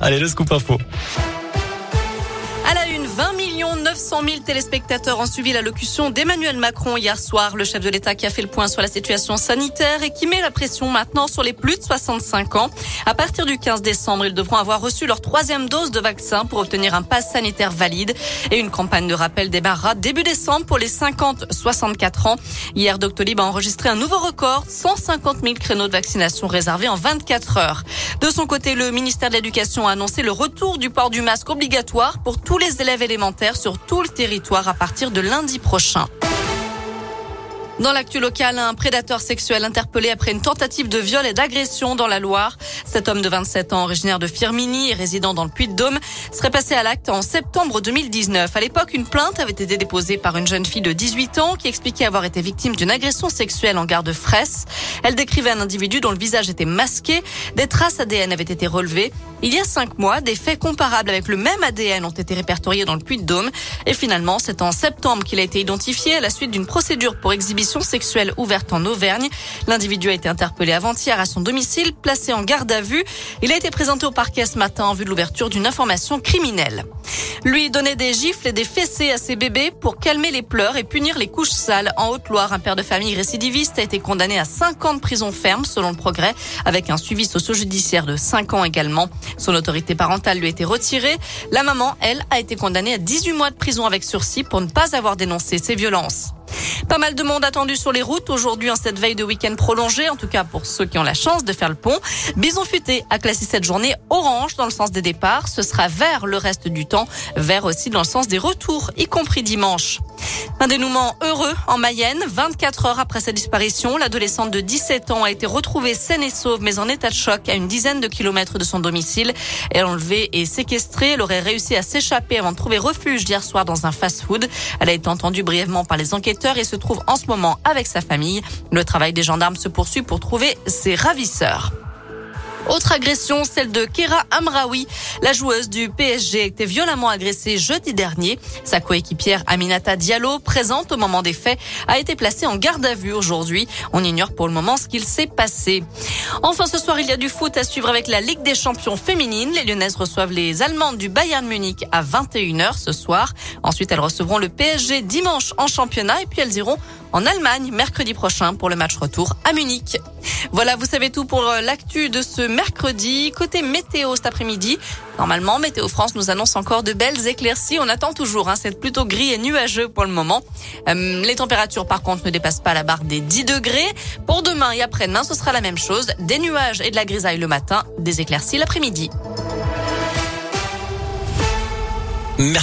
Allez, le scoop info. 900 000 téléspectateurs ont suivi l'allocution d'Emmanuel Macron hier soir, le chef de l'État qui a fait le point sur la situation sanitaire et qui met la pression maintenant sur les plus de 65 ans. À partir du 15 décembre, ils devront avoir reçu leur troisième dose de vaccin pour obtenir un pass sanitaire valide et une campagne de rappel démarrera début décembre pour les 50-64 ans. Hier, Doctolib a enregistré un nouveau record, 150 000 créneaux de vaccination réservés en 24 heures. De son côté, le ministère de l'Éducation a annoncé le retour du port du masque obligatoire pour tous les élèves élémentaires sur tout le territoire à partir de lundi prochain. Dans l'actu local, un prédateur sexuel interpellé après une tentative de viol et d'agression dans la Loire. Cet homme de 27 ans, originaire de Firminy et résident dans le Puy-de-Dôme, serait passé à l'acte en septembre 2019. À l'époque, une plainte avait été déposée par une jeune fille de 18 ans qui expliquait avoir été victime d'une agression sexuelle en gare de Fraisse. Elle décrivait un individu dont le visage était masqué. Des traces ADN avaient été relevées. Il y a cinq mois, des faits comparables avec le même ADN ont été répertoriés dans le Puy-de-Dôme. Et finalement, c'est en septembre qu'il a été identifié à la suite d'une procédure pour exhibition sexuelle ouverte en Auvergne. L'individu a été interpellé avant-hier à son domicile, placé en garde à vue. Il a été présenté au parquet ce matin en vue de l'ouverture d'une information criminelle. Lui donner des gifles et des fessées à ses bébés pour calmer les pleurs et punir les couches sales. En Haute-Loire, un père de famille récidiviste a été condamné à 5 ans de prison ferme selon le progrès, avec un suivi socio-judiciaire de 5 ans également. Son autorité parentale lui a été retirée. La maman, elle, a été condamnée à 18 mois de prison avec sursis pour ne pas avoir dénoncé ces violences. Pas mal de monde attendu sur les routes aujourd'hui en cette veille de week-end prolongé, en tout cas pour ceux qui ont la chance de faire le pont. Bison Futé a classé cette journée orange dans le sens des départs. Ce sera vert le reste du temps, vert aussi dans le sens des retours, y compris dimanche. Un dénouement heureux en Mayenne. 24 heures après sa disparition, l'adolescente de 17 ans a été retrouvée saine et sauve, mais en état de choc à une dizaine de kilomètres de son domicile. Elle enlevée et séquestrée. Elle aurait réussi à s'échapper avant de trouver refuge hier soir dans un fast-food. Elle a été entendue brièvement par les enquêteurs et se trouve en ce moment avec sa famille. Le travail des gendarmes se poursuit pour trouver ses ravisseurs. Autre agression, celle de Kera Amraoui. La joueuse du PSG a été violemment agressée jeudi dernier. Sa coéquipière Aminata Diallo, présente au moment des faits, a été placée en garde à vue aujourd'hui. On ignore pour le moment ce qu'il s'est passé. Enfin, ce soir, il y a du foot à suivre avec la Ligue des champions féminines. Les Lyonnaises reçoivent les Allemandes du Bayern Munich à 21h ce soir. Ensuite, elles recevront le PSG dimanche en championnat et puis elles iront en Allemagne mercredi prochain pour le match retour à Munich. Voilà, vous savez tout pour euh, l'actu de ce mercredi. Côté météo cet après-midi, normalement, Météo France nous annonce encore de belles éclaircies. On attend toujours, hein, c'est plutôt gris et nuageux pour le moment. Euh, les températures, par contre, ne dépassent pas la barre des 10 degrés. Pour demain et après-demain, ce sera la même chose. Des nuages et de la grisaille le matin, des éclaircies l'après-midi.